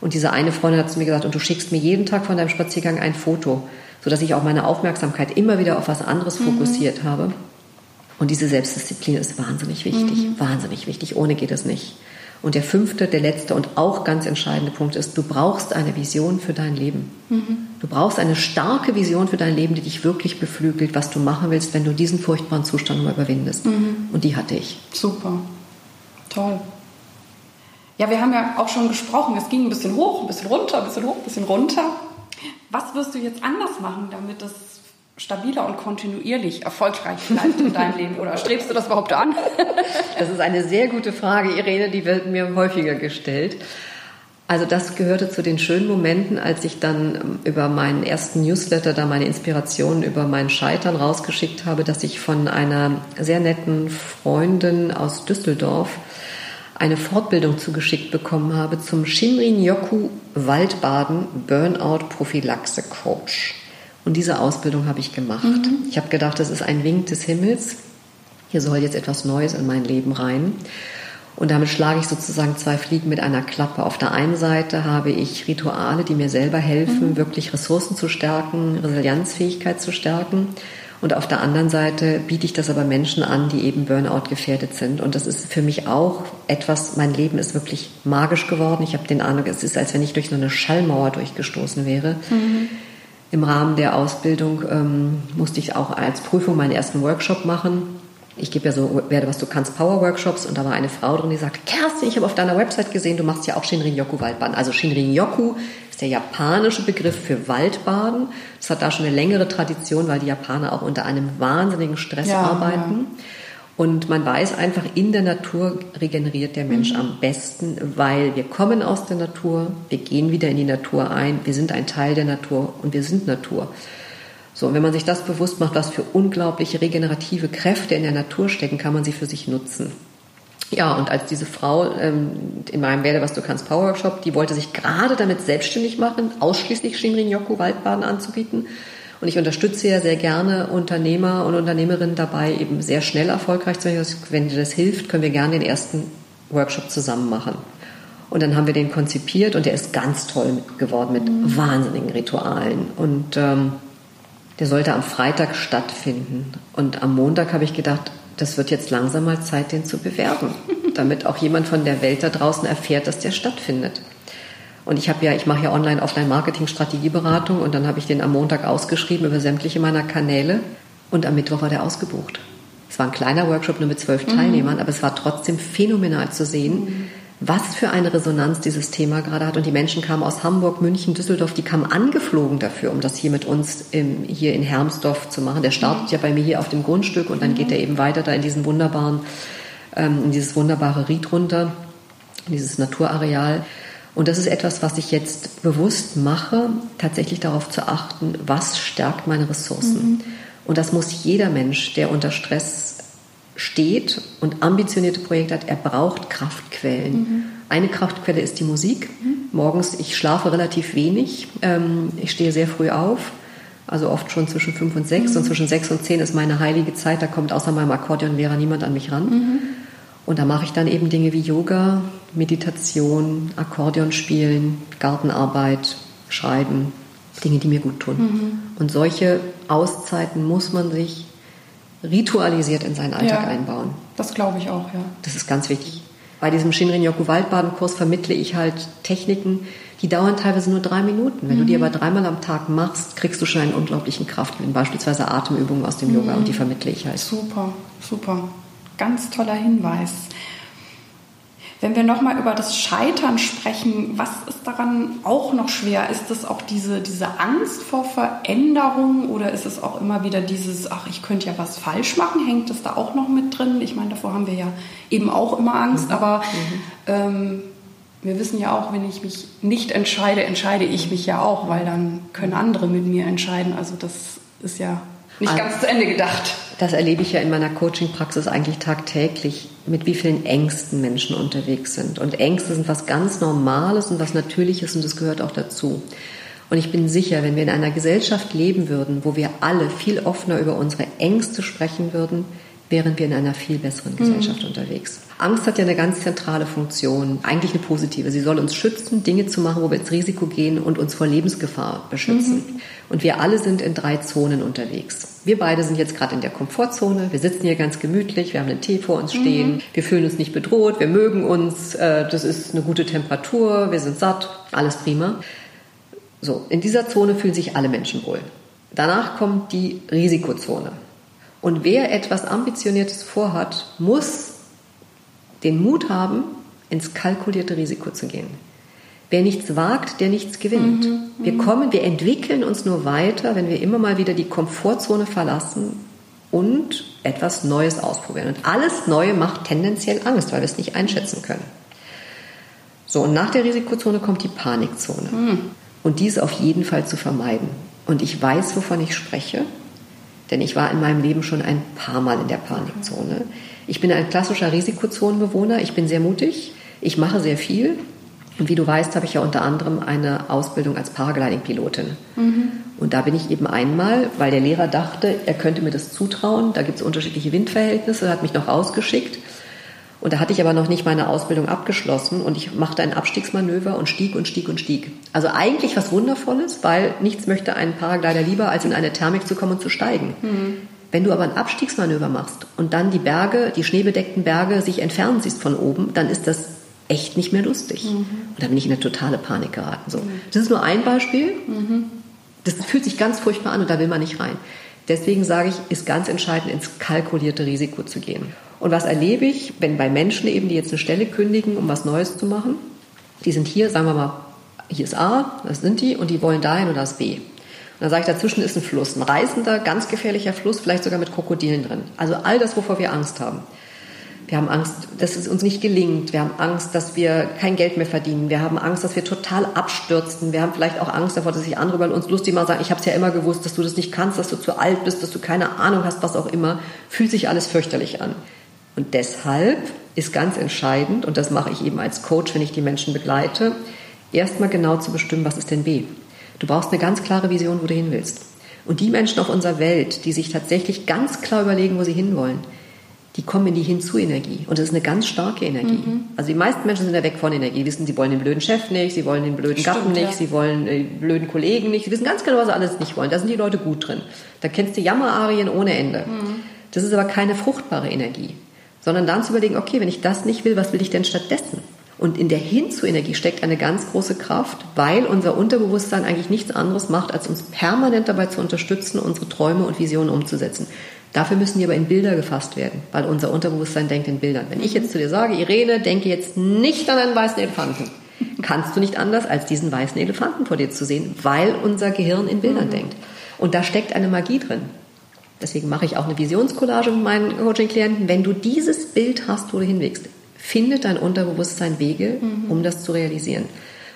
Und diese eine Freundin hat zu mir gesagt, und du schickst mir jeden Tag von deinem Spaziergang ein Foto, sodass ich auch meine Aufmerksamkeit immer wieder auf was anderes mhm. fokussiert habe. Und diese Selbstdisziplin ist wahnsinnig wichtig, mhm. wahnsinnig wichtig. Ohne geht es nicht. Und der fünfte, der letzte und auch ganz entscheidende Punkt ist, du brauchst eine Vision für dein Leben. Mhm. Du brauchst eine starke Vision für dein Leben, die dich wirklich beflügelt, was du machen willst, wenn du diesen furchtbaren Zustand mal überwindest. Mhm. Und die hatte ich. Super. Toll. Ja, wir haben ja auch schon gesprochen, es ging ein bisschen hoch, ein bisschen runter, ein bisschen hoch, ein bisschen runter. Was wirst du jetzt anders machen, damit das stabiler und kontinuierlich erfolgreich bleibt in deinem Leben? Oder strebst du das überhaupt an? das ist eine sehr gute Frage, Irene, die wird mir häufiger gestellt. Also das gehörte zu den schönen Momenten, als ich dann ähm, über meinen ersten Newsletter da meine Inspirationen über mein Scheitern rausgeschickt habe, dass ich von einer sehr netten Freundin aus Düsseldorf eine Fortbildung zugeschickt bekommen habe zum Shinrin Yoku Waldbaden Burnout Prophylaxe Coach. Und diese Ausbildung habe ich gemacht. Mhm. Ich habe gedacht, das ist ein Wink des Himmels. Hier soll jetzt etwas Neues in mein Leben rein. Und damit schlage ich sozusagen zwei Fliegen mit einer Klappe. Auf der einen Seite habe ich Rituale, die mir selber helfen, mhm. wirklich Ressourcen zu stärken, Resilienzfähigkeit zu stärken. Und auf der anderen Seite biete ich das aber Menschen an, die eben Burnout gefährdet sind. Und das ist für mich auch etwas, mein Leben ist wirklich magisch geworden. Ich habe den Eindruck, es ist, als wenn ich durch so eine Schallmauer durchgestoßen wäre. Mhm. Im Rahmen der Ausbildung ähm, musste ich auch als Prüfung meinen ersten Workshop machen. Ich gebe ja so werde was du kannst Power Workshops und da war eine Frau drin, die sagte, Kerstin, ich habe auf deiner Website gesehen, du machst ja auch Shinrin Yoku Waldbaden. Also Shinrin Yoku ist der japanische Begriff für Waldbaden. Das hat da schon eine längere Tradition, weil die Japaner auch unter einem wahnsinnigen Stress ja, arbeiten. Ja. Und man weiß einfach, in der Natur regeneriert der Mensch mhm. am besten, weil wir kommen aus der Natur, wir gehen wieder in die Natur ein, wir sind ein Teil der Natur und wir sind Natur. So, und wenn man sich das bewusst macht, was für unglaubliche regenerative Kräfte in der Natur stecken, kann man sie für sich nutzen. Ja, und als diese Frau ähm, in meinem Werde, was du kannst, Power Workshop, die wollte sich gerade damit selbstständig machen, ausschließlich Shinrin Yoku Waldbaden anzubieten und ich unterstütze ja sehr gerne Unternehmer und Unternehmerinnen dabei, eben sehr schnell erfolgreich zu werden. Wenn dir das hilft, können wir gerne den ersten Workshop zusammen machen. Und dann haben wir den konzipiert und der ist ganz toll geworden mit mhm. wahnsinnigen Ritualen. Und ähm, der sollte am Freitag stattfinden. Und am Montag habe ich gedacht, das wird jetzt langsam mal Zeit, den zu bewerben, damit auch jemand von der Welt da draußen erfährt, dass der stattfindet. Und ich habe ja, ich mache ja online, offline Marketing, Strategieberatung und dann habe ich den am Montag ausgeschrieben über sämtliche meiner Kanäle und am Mittwoch war der ausgebucht. Es war ein kleiner Workshop nur mit zwölf mhm. Teilnehmern, aber es war trotzdem phänomenal zu sehen, mhm. Was für eine Resonanz dieses Thema gerade hat. Und die Menschen kamen aus Hamburg, München, Düsseldorf, die kamen angeflogen dafür, um das hier mit uns im, hier in Hermsdorf zu machen. Der startet ja bei mir hier auf dem Grundstück und dann geht er eben weiter da in diesen wunderbaren, ähm, in dieses wunderbare Ried runter, in dieses Naturareal. Und das ist etwas, was ich jetzt bewusst mache, tatsächlich darauf zu achten, was stärkt meine Ressourcen. Mhm. Und das muss jeder Mensch, der unter Stress steht und ambitionierte Projekte hat, er braucht Kraftquellen. Mhm. Eine Kraftquelle ist die Musik. Mhm. Morgens, ich schlafe relativ wenig. Ähm, ich stehe sehr früh auf, also oft schon zwischen fünf und sechs. Und mhm. zwischen sechs und zehn ist meine heilige Zeit. Da kommt außer meinem Akkordeonlehrer niemand an mich ran. Mhm. Und da mache ich dann eben Dinge wie Yoga, Meditation, Akkordeon spielen, Gartenarbeit, Schreiben, Dinge, die mir gut tun. Mhm. Und solche Auszeiten muss man sich ritualisiert in seinen Alltag ja, einbauen. Das glaube ich auch, ja. Das ist ganz wichtig. Bei diesem Shinrin-Yoku Waldbadenkurs vermittle ich halt Techniken, die dauern teilweise nur drei Minuten. Wenn mhm. du die mhm. aber dreimal am Tag machst, kriegst du schon einen unglaublichen Kraftgewinn. Beispielsweise Atemübungen aus dem mhm. Yoga und die vermittle ich halt. Super, super. Ganz toller Hinweis. Wenn wir nochmal über das Scheitern sprechen, was ist daran auch noch schwer? Ist es auch diese, diese Angst vor Veränderung oder ist es auch immer wieder dieses, ach, ich könnte ja was falsch machen? Hängt das da auch noch mit drin? Ich meine, davor haben wir ja eben auch immer Angst, mhm. aber mhm. Ähm, wir wissen ja auch, wenn ich mich nicht entscheide, entscheide ich mich ja auch, weil dann können andere mit mir entscheiden. Also das ist ja nicht also, ganz zu Ende gedacht. Das erlebe ich ja in meiner Coaching-Praxis eigentlich tagtäglich, mit wie vielen Ängsten Menschen unterwegs sind. Und Ängste sind was ganz Normales und was Natürliches und das gehört auch dazu. Und ich bin sicher, wenn wir in einer Gesellschaft leben würden, wo wir alle viel offener über unsere Ängste sprechen würden, wären wir in einer viel besseren mhm. Gesellschaft mhm. unterwegs. Angst hat ja eine ganz zentrale Funktion, eigentlich eine positive. Sie soll uns schützen, Dinge zu machen, wo wir ins Risiko gehen und uns vor Lebensgefahr beschützen. Mhm. Und wir alle sind in drei Zonen unterwegs. Wir beide sind jetzt gerade in der Komfortzone. Wir sitzen hier ganz gemütlich, wir haben einen Tee vor uns stehen, mhm. wir fühlen uns nicht bedroht, wir mögen uns, äh, das ist eine gute Temperatur, wir sind satt, alles prima. So, in dieser Zone fühlen sich alle Menschen wohl. Danach kommt die Risikozone. Und wer etwas Ambitioniertes vorhat, muss den Mut haben, ins kalkulierte Risiko zu gehen. Wer nichts wagt, der nichts gewinnt. Mhm, wir mhm. kommen, wir entwickeln uns nur weiter, wenn wir immer mal wieder die Komfortzone verlassen und etwas Neues ausprobieren. Und alles Neue macht tendenziell Angst, weil wir es nicht einschätzen können. So, und nach der Risikozone kommt die Panikzone. Mhm. Und die ist auf jeden Fall zu vermeiden. Und ich weiß, wovon ich spreche. Denn ich war in meinem Leben schon ein paar Mal in der Panikzone. Ich bin ein klassischer Risikozonenbewohner. Ich bin sehr mutig. Ich mache sehr viel. Und wie du weißt, habe ich ja unter anderem eine Ausbildung als Paragliding-Pilotin. Mhm. Und da bin ich eben einmal, weil der Lehrer dachte, er könnte mir das zutrauen. Da gibt es unterschiedliche Windverhältnisse, hat mich noch rausgeschickt. Und da hatte ich aber noch nicht meine Ausbildung abgeschlossen und ich machte ein Abstiegsmanöver und stieg und stieg und stieg. Also eigentlich was Wundervolles, weil nichts möchte ein Paraglider lieber, als in eine Thermik zu kommen und zu steigen. Mhm. Wenn du aber ein Abstiegsmanöver machst und dann die Berge, die schneebedeckten Berge sich entfernen siehst von oben, dann ist das echt nicht mehr lustig. Mhm. Und da bin ich in eine totale Panik geraten. So. Mhm. Das ist nur ein Beispiel. Mhm. Das fühlt sich ganz furchtbar an und da will man nicht rein. Deswegen sage ich, ist ganz entscheidend, ins kalkulierte Risiko zu gehen. Und was erlebe ich, wenn bei Menschen eben, die jetzt eine Stelle kündigen, um was Neues zu machen? Die sind hier, sagen wir mal, hier ist A, das sind die, und die wollen dahin und das B. Und dann sage ich, dazwischen ist ein Fluss, ein reißender, ganz gefährlicher Fluss, vielleicht sogar mit Krokodilen drin. Also all das, wovor wir Angst haben. Wir haben Angst, dass es uns nicht gelingt. Wir haben Angst, dass wir kein Geld mehr verdienen. Wir haben Angst, dass wir total abstürzen. Wir haben vielleicht auch Angst davor, dass sich andere über uns lustig mal sagen, ich habe es ja immer gewusst, dass du das nicht kannst, dass du zu alt bist, dass du keine Ahnung hast, was auch immer. Fühlt sich alles fürchterlich an. Und deshalb ist ganz entscheidend, und das mache ich eben als Coach, wenn ich die Menschen begleite, erstmal genau zu bestimmen, was ist denn B. Du brauchst eine ganz klare Vision, wo du hin willst. Und die Menschen auf unserer Welt, die sich tatsächlich ganz klar überlegen, wo sie hinwollen, die kommen in die Hinzu-Energie. Und das ist eine ganz starke Energie. Mhm. Also die meisten Menschen sind ja weg von Energie. Wissen, sie wollen den blöden Chef nicht, sie wollen den blöden Stimmt, Gatten nicht, ja. sie wollen den blöden Kollegen nicht. Sie wissen ganz genau, was sie alles nicht wollen. Da sind die Leute gut drin. Da kennst du Jammerarien ohne Ende. Mhm. Das ist aber keine fruchtbare Energie sondern dann zu überlegen, okay, wenn ich das nicht will, was will ich denn stattdessen? Und in der Hinzu-Energie steckt eine ganz große Kraft, weil unser Unterbewusstsein eigentlich nichts anderes macht, als uns permanent dabei zu unterstützen, unsere Träume und Visionen umzusetzen. Dafür müssen die aber in Bilder gefasst werden, weil unser Unterbewusstsein denkt in Bildern. Wenn ich jetzt zu dir sage, Irene, denke jetzt nicht an einen weißen Elefanten, kannst du nicht anders, als diesen weißen Elefanten vor dir zu sehen, weil unser Gehirn in Bildern mhm. denkt. Und da steckt eine Magie drin. Deswegen mache ich auch eine Visionscollage mit meinen Coaching-Klienten. Wenn du dieses Bild hast, wo du hinwegst, findet dein Unterbewusstsein Wege, mhm. um das zu realisieren.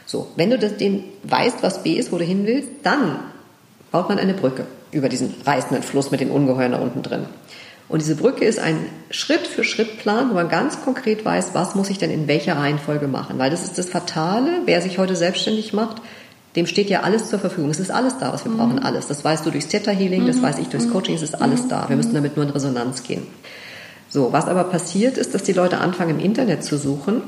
So, wenn du das, den weißt, was B ist, wo du hin willst, dann baut man eine Brücke über diesen reißenden Fluss mit den Ungeheuern da unten drin. Und diese Brücke ist ein Schritt-für-Schritt-Plan, wo man ganz konkret weiß, was muss ich denn in welcher Reihenfolge machen. Weil das ist das Fatale, wer sich heute selbstständig macht, dem steht ja alles zur Verfügung. Es ist alles da, was wir mhm. brauchen, alles. Das weißt du durchs Theta Healing, das mhm. weiß ich durchs mhm. Coaching, es ist alles da. Wir müssen damit nur in Resonanz gehen. So, was aber passiert ist, dass die Leute anfangen im Internet zu suchen,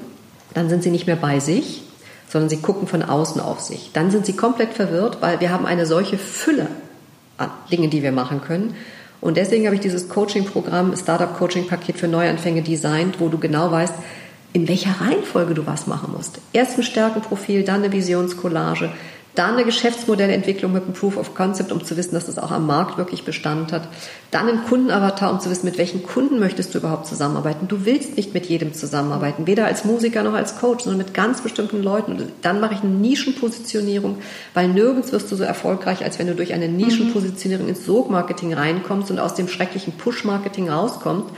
dann sind sie nicht mehr bei sich, sondern sie gucken von außen auf sich. Dann sind sie komplett verwirrt, weil wir haben eine solche Fülle an Dingen, die wir machen können. Und deswegen habe ich dieses Coaching-Programm, Startup-Coaching-Paket für Neuanfänge designt, wo du genau weißt, in welcher Reihenfolge du was machen musst. Erst ein Stärkenprofil, dann eine Visionscollage, dann eine Geschäftsmodellentwicklung mit einem Proof of Concept, um zu wissen, dass das auch am Markt wirklich Bestand hat. Dann ein Kundenavatar, um zu wissen, mit welchen Kunden möchtest du überhaupt zusammenarbeiten. Du willst nicht mit jedem zusammenarbeiten, weder als Musiker noch als Coach, sondern mit ganz bestimmten Leuten. dann mache ich eine Nischenpositionierung, weil nirgends wirst du so erfolgreich, als wenn du durch eine Nischenpositionierung ins Sog-Marketing reinkommst und aus dem schrecklichen Push-Marketing rauskommst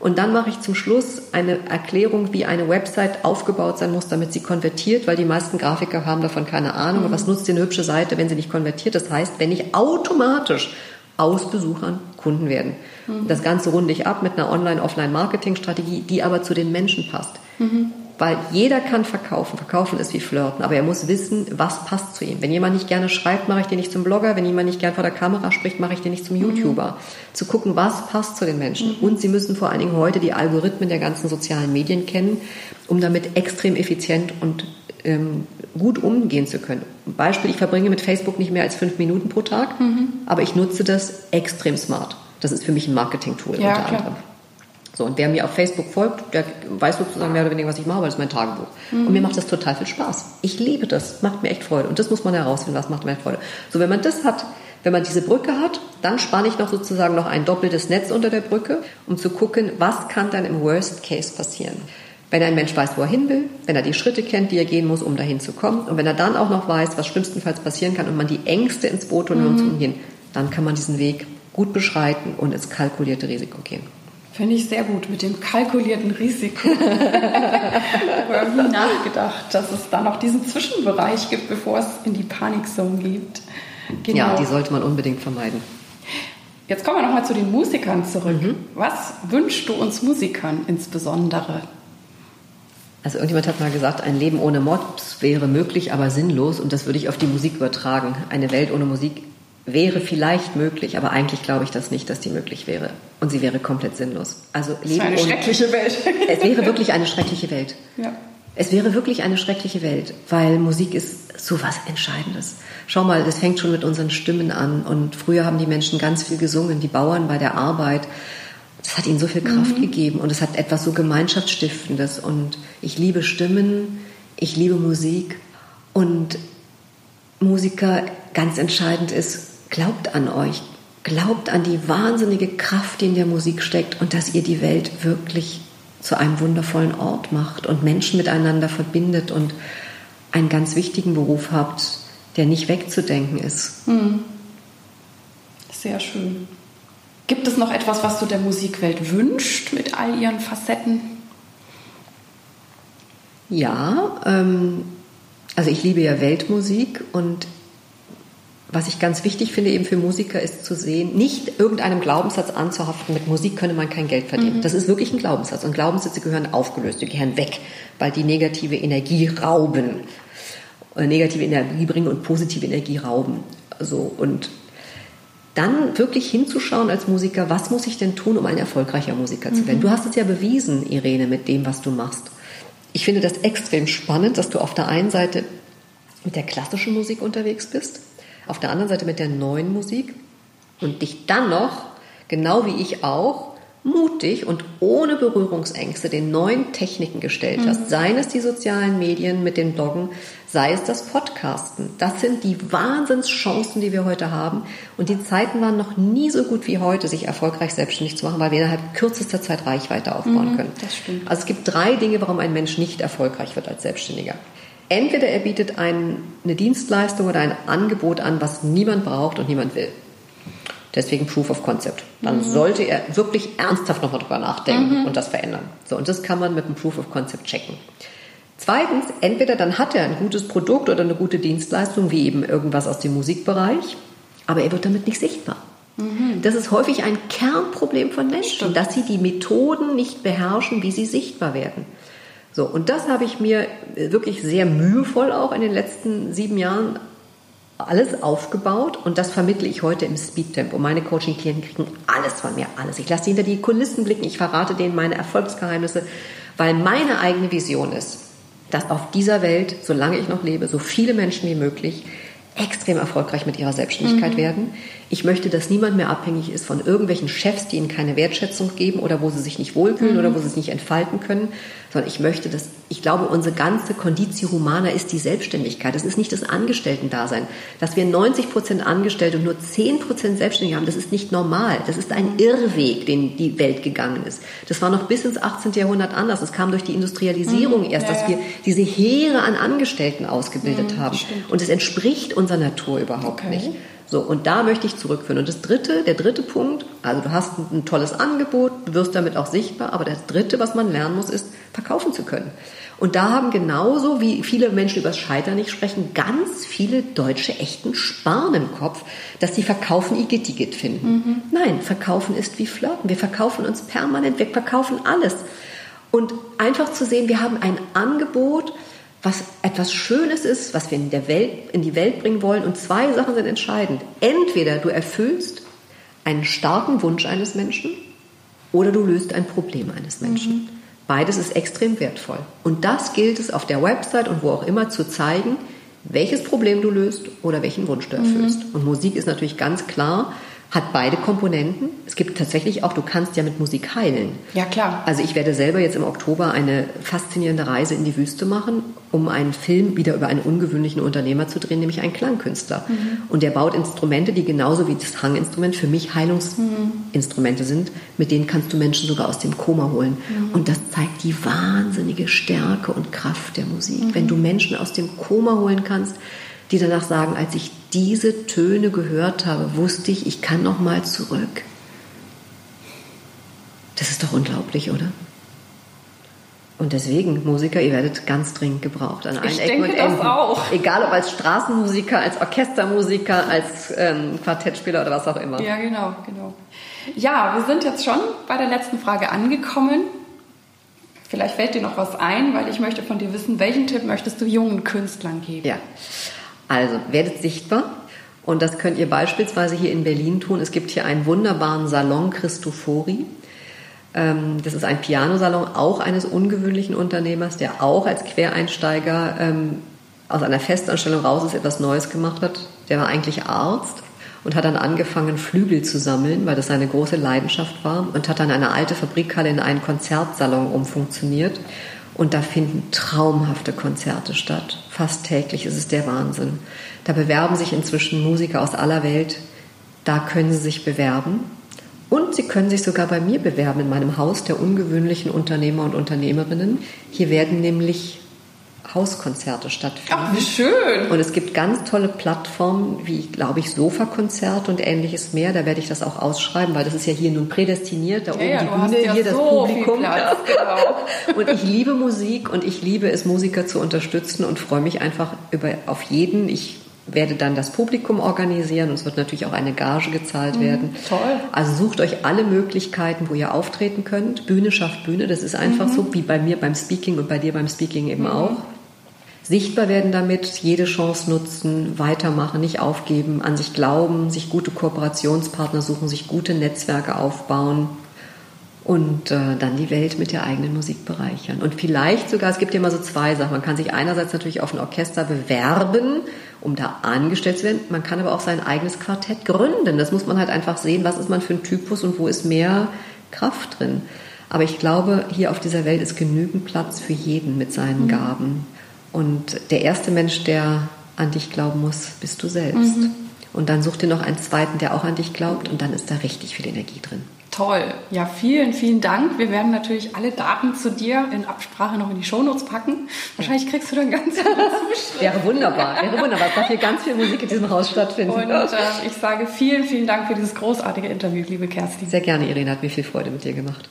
und dann mache ich zum Schluss eine Erklärung, wie eine Website aufgebaut sein muss, damit sie konvertiert, weil die meisten Grafiker haben davon keine Ahnung. Mhm. Was nutzt die eine hübsche Seite, wenn sie nicht konvertiert? Das heißt, wenn ich automatisch aus Besuchern Kunden werden. Mhm. Das Ganze runde ich ab mit einer Online-Offline-Marketing-Strategie, die aber zu den Menschen passt. Mhm. Weil jeder kann verkaufen. Verkaufen ist wie Flirten. Aber er muss wissen, was passt zu ihm. Wenn jemand nicht gerne schreibt, mache ich den nicht zum Blogger. Wenn jemand nicht gerne vor der Kamera spricht, mache ich den nicht zum mhm. YouTuber. Zu gucken, was passt zu den Menschen. Mhm. Und sie müssen vor allen Dingen heute die Algorithmen der ganzen sozialen Medien kennen, um damit extrem effizient und ähm, gut umgehen zu können. Beispiel, ich verbringe mit Facebook nicht mehr als fünf Minuten pro Tag, mhm. aber ich nutze das extrem smart. Das ist für mich ein Marketing-Tool ja, unter anderem. So, und wer mir auf Facebook folgt, der weiß sozusagen mehr oder weniger, was ich mache, weil das ist mein Tagebuch. Mhm. Und mir macht das total viel Spaß. Ich liebe das, macht mir echt Freude. Und das muss man herausfinden, was macht mir Freude. So, wenn man das hat, wenn man diese Brücke hat, dann spanne ich noch sozusagen noch ein doppeltes Netz unter der Brücke, um zu gucken, was kann dann im Worst Case passieren. Wenn ein Mensch weiß, wo er hin will, wenn er die Schritte kennt, die er gehen muss, um dahin zu kommen, und wenn er dann auch noch weiß, was schlimmstenfalls passieren kann und man die Ängste ins Boot holt mhm. und hin, dann kann man diesen Weg gut beschreiten und ins kalkulierte Risiko gehen. Finde ich sehr gut mit dem kalkulierten Risiko. nie nachgedacht, dass es da noch diesen Zwischenbereich gibt, bevor es in die Panikzone geht. Genau. Ja, die sollte man unbedingt vermeiden. Jetzt kommen wir nochmal zu den Musikern zurück. Mhm. Was wünschst du uns Musikern insbesondere? Also irgendjemand hat mal gesagt, ein Leben ohne Mobs wäre möglich, aber sinnlos. Und das würde ich auf die Musik übertragen. Eine Welt ohne Musik wäre vielleicht möglich, aber eigentlich glaube ich das nicht, dass die möglich wäre. Und sie wäre komplett sinnlos. Also das Leben eine schreckliche Welt. es wäre wirklich eine schreckliche Welt. Ja. Es wäre wirklich eine schreckliche Welt, weil Musik ist so was Entscheidendes. Schau mal, das fängt schon mit unseren Stimmen an. Und früher haben die Menschen ganz viel gesungen, die Bauern bei der Arbeit. Das hat ihnen so viel Kraft mhm. gegeben und es hat etwas so Gemeinschaftsstiftendes. Und ich liebe Stimmen, ich liebe Musik. Und Musiker ganz entscheidend ist, Glaubt an euch, glaubt an die wahnsinnige Kraft, die in der Musik steckt und dass ihr die Welt wirklich zu einem wundervollen Ort macht und Menschen miteinander verbindet und einen ganz wichtigen Beruf habt, der nicht wegzudenken ist. Hm. Sehr schön. Gibt es noch etwas, was du der Musikwelt wünscht mit all ihren Facetten? Ja, ähm, also ich liebe ja Weltmusik und was ich ganz wichtig finde eben für Musiker ist zu sehen, nicht irgendeinem Glaubenssatz anzuhaften, mit Musik könne man kein Geld verdienen. Mhm. Das ist wirklich ein Glaubenssatz. Und Glaubenssätze gehören aufgelöst, die gehören weg, weil die negative Energie rauben. Äh, negative Energie bringen und positive Energie rauben. So, und dann wirklich hinzuschauen als Musiker, was muss ich denn tun, um ein erfolgreicher Musiker zu werden? Mhm. Du hast es ja bewiesen, Irene, mit dem, was du machst. Ich finde das extrem spannend, dass du auf der einen Seite mit der klassischen Musik unterwegs bist auf der anderen Seite mit der neuen Musik und dich dann noch, genau wie ich auch, mutig und ohne Berührungsängste den neuen Techniken gestellt hast. Mhm. Seien es die sozialen Medien mit den Bloggen, sei es das Podcasten. Das sind die Wahnsinnschancen, die wir heute haben. Und die Zeiten waren noch nie so gut wie heute, sich erfolgreich selbstständig zu machen, weil wir innerhalb kürzester Zeit Reichweite aufbauen mhm, können. Das stimmt. Also es gibt drei Dinge, warum ein Mensch nicht erfolgreich wird als Selbstständiger. Entweder er bietet ein, eine Dienstleistung oder ein Angebot an, was niemand braucht und niemand will. Deswegen Proof of Concept. Dann mhm. sollte er wirklich ernsthaft nochmal drüber nachdenken mhm. und das verändern. So, und das kann man mit einem Proof of Concept checken. Zweitens, entweder dann hat er ein gutes Produkt oder eine gute Dienstleistung, wie eben irgendwas aus dem Musikbereich, aber er wird damit nicht sichtbar. Mhm. Das ist häufig ein Kernproblem von Menschen, Stimmt. dass sie die Methoden nicht beherrschen, wie sie sichtbar werden. So, und das habe ich mir wirklich sehr mühevoll auch in den letzten sieben Jahren alles aufgebaut und das vermittle ich heute im Speedtempo. Meine Coaching-Klienten kriegen alles von mir, alles. Ich lasse sie hinter die Kulissen blicken, ich verrate denen meine Erfolgsgeheimnisse, weil meine eigene Vision ist, dass auf dieser Welt, solange ich noch lebe, so viele Menschen wie möglich extrem erfolgreich mit ihrer Selbstständigkeit mhm. werden. Ich möchte, dass niemand mehr abhängig ist von irgendwelchen Chefs, die ihnen keine Wertschätzung geben oder wo sie sich nicht wohlfühlen mhm. oder wo sie sich nicht entfalten können, sondern ich möchte, dass, ich glaube, unsere ganze Conditio Humana ist die Selbstständigkeit. Das ist nicht das Angestellten-Dasein. Dass wir 90 Prozent Angestellte und nur 10 Prozent Selbstständige haben, das ist nicht normal. Das ist ein Irrweg, den die Welt gegangen ist. Das war noch bis ins 18. Jahrhundert anders. Es kam durch die Industrialisierung mhm. erst, ja, dass wir diese Heere an Angestellten ausgebildet mhm, haben. Stimmt. Und es entspricht unserer Natur überhaupt okay. nicht. So, und da möchte ich zurückführen. Und das dritte, der dritte Punkt, also du hast ein, ein tolles Angebot, du wirst damit auch sichtbar, aber das dritte, was man lernen muss, ist, verkaufen zu können. Und da haben genauso wie viele Menschen über das Scheitern nicht sprechen, ganz viele Deutsche echten Sparen im Kopf, dass sie verkaufen Igitt-Igitt finden. Mhm. Nein, verkaufen ist wie Flirten. Wir verkaufen uns permanent, wir verkaufen alles. Und einfach zu sehen, wir haben ein Angebot, was etwas Schönes ist, was wir in, der Welt, in die Welt bringen wollen. Und zwei Sachen sind entscheidend. Entweder du erfüllst einen starken Wunsch eines Menschen oder du löst ein Problem eines Menschen. Mhm. Beides ist extrem wertvoll. Und das gilt es auf der Website und wo auch immer zu zeigen, welches Problem du löst oder welchen Wunsch du erfüllst. Mhm. Und Musik ist natürlich ganz klar hat beide Komponenten. Es gibt tatsächlich auch, du kannst ja mit Musik heilen. Ja, klar. Also ich werde selber jetzt im Oktober eine faszinierende Reise in die Wüste machen, um einen Film wieder über einen ungewöhnlichen Unternehmer zu drehen, nämlich einen Klangkünstler. Mhm. Und der baut Instrumente, die genauso wie das Hanginstrument für mich Heilungsinstrumente mhm. sind. Mit denen kannst du Menschen sogar aus dem Koma holen. Mhm. Und das zeigt die wahnsinnige Stärke und Kraft der Musik. Mhm. Wenn du Menschen aus dem Koma holen kannst, die danach sagen, als ich diese Töne gehört habe, wusste ich, ich kann noch mal zurück. Das ist doch unglaublich, oder? Und deswegen, Musiker, ihr werdet ganz dringend gebraucht an allen ich Ecken denke und Enden. Das auch. Egal ob als Straßenmusiker, als Orchestermusiker, als ähm, Quartettspieler oder was auch immer. Ja, genau, genau. Ja, wir sind jetzt schon bei der letzten Frage angekommen. Vielleicht fällt dir noch was ein, weil ich möchte von dir wissen, welchen Tipp möchtest du jungen Künstlern geben? Ja. Also werdet sichtbar. Und das könnt ihr beispielsweise hier in Berlin tun. Es gibt hier einen wunderbaren Salon Christofori. Ähm, das ist ein Pianosalon auch eines ungewöhnlichen Unternehmers, der auch als Quereinsteiger ähm, aus einer Festanstellung raus ist, etwas Neues gemacht hat. Der war eigentlich Arzt und hat dann angefangen, Flügel zu sammeln, weil das seine große Leidenschaft war und hat dann eine alte Fabrikhalle in einen Konzertsalon umfunktioniert und da finden traumhafte Konzerte statt. Fast täglich ist es der Wahnsinn. Da bewerben sich inzwischen Musiker aus aller Welt. Da können sie sich bewerben. Und sie können sich sogar bei mir bewerben in meinem Haus der ungewöhnlichen Unternehmer und Unternehmerinnen. Hier werden nämlich Hauskonzerte stattfinden. Ach, wie schön! Und es gibt ganz tolle Plattformen, wie, glaube ich, Sofakonzerte und ähnliches mehr. Da werde ich das auch ausschreiben, weil das ist ja hier nun prädestiniert. Da ja, oben die Bühne, ja hier so das Publikum. Platz, genau. und ich liebe Musik und ich liebe es, Musiker zu unterstützen und freue mich einfach über, auf jeden. Ich werde dann das Publikum organisieren und es wird natürlich auch eine Gage gezahlt mhm, werden. Toll. Also sucht euch alle Möglichkeiten, wo ihr auftreten könnt. Bühne schafft Bühne, das ist einfach mhm. so, wie bei mir beim Speaking und bei dir beim Speaking eben mhm. auch sichtbar werden damit, jede Chance nutzen, weitermachen, nicht aufgeben, an sich glauben, sich gute Kooperationspartner suchen, sich gute Netzwerke aufbauen und äh, dann die Welt mit der eigenen Musik bereichern. Und vielleicht sogar, es gibt ja immer so zwei Sachen. Man kann sich einerseits natürlich auf ein Orchester bewerben, um da angestellt zu werden. Man kann aber auch sein eigenes Quartett gründen. Das muss man halt einfach sehen, was ist man für ein Typus und wo ist mehr Kraft drin. Aber ich glaube, hier auf dieser Welt ist genügend Platz für jeden mit seinen mhm. Gaben. Und der erste Mensch, der an dich glauben muss, bist du selbst. Mhm. Und dann such dir noch einen zweiten, der auch an dich glaubt und dann ist da richtig viel Energie drin. Toll. Ja, vielen, vielen Dank. Wir werden natürlich alle Daten zu dir in Absprache noch in die Shownotes packen. Wahrscheinlich kriegst du dann ganz viele Zuschriften. Wäre wunderbar. Wäre wunderbar. Es darf hier ganz viel Musik in diesem Haus stattfinden. Und äh, ich sage vielen, vielen Dank für dieses großartige Interview, liebe Kerstin. Sehr gerne, Irene. Hat mir viel Freude mit dir gemacht.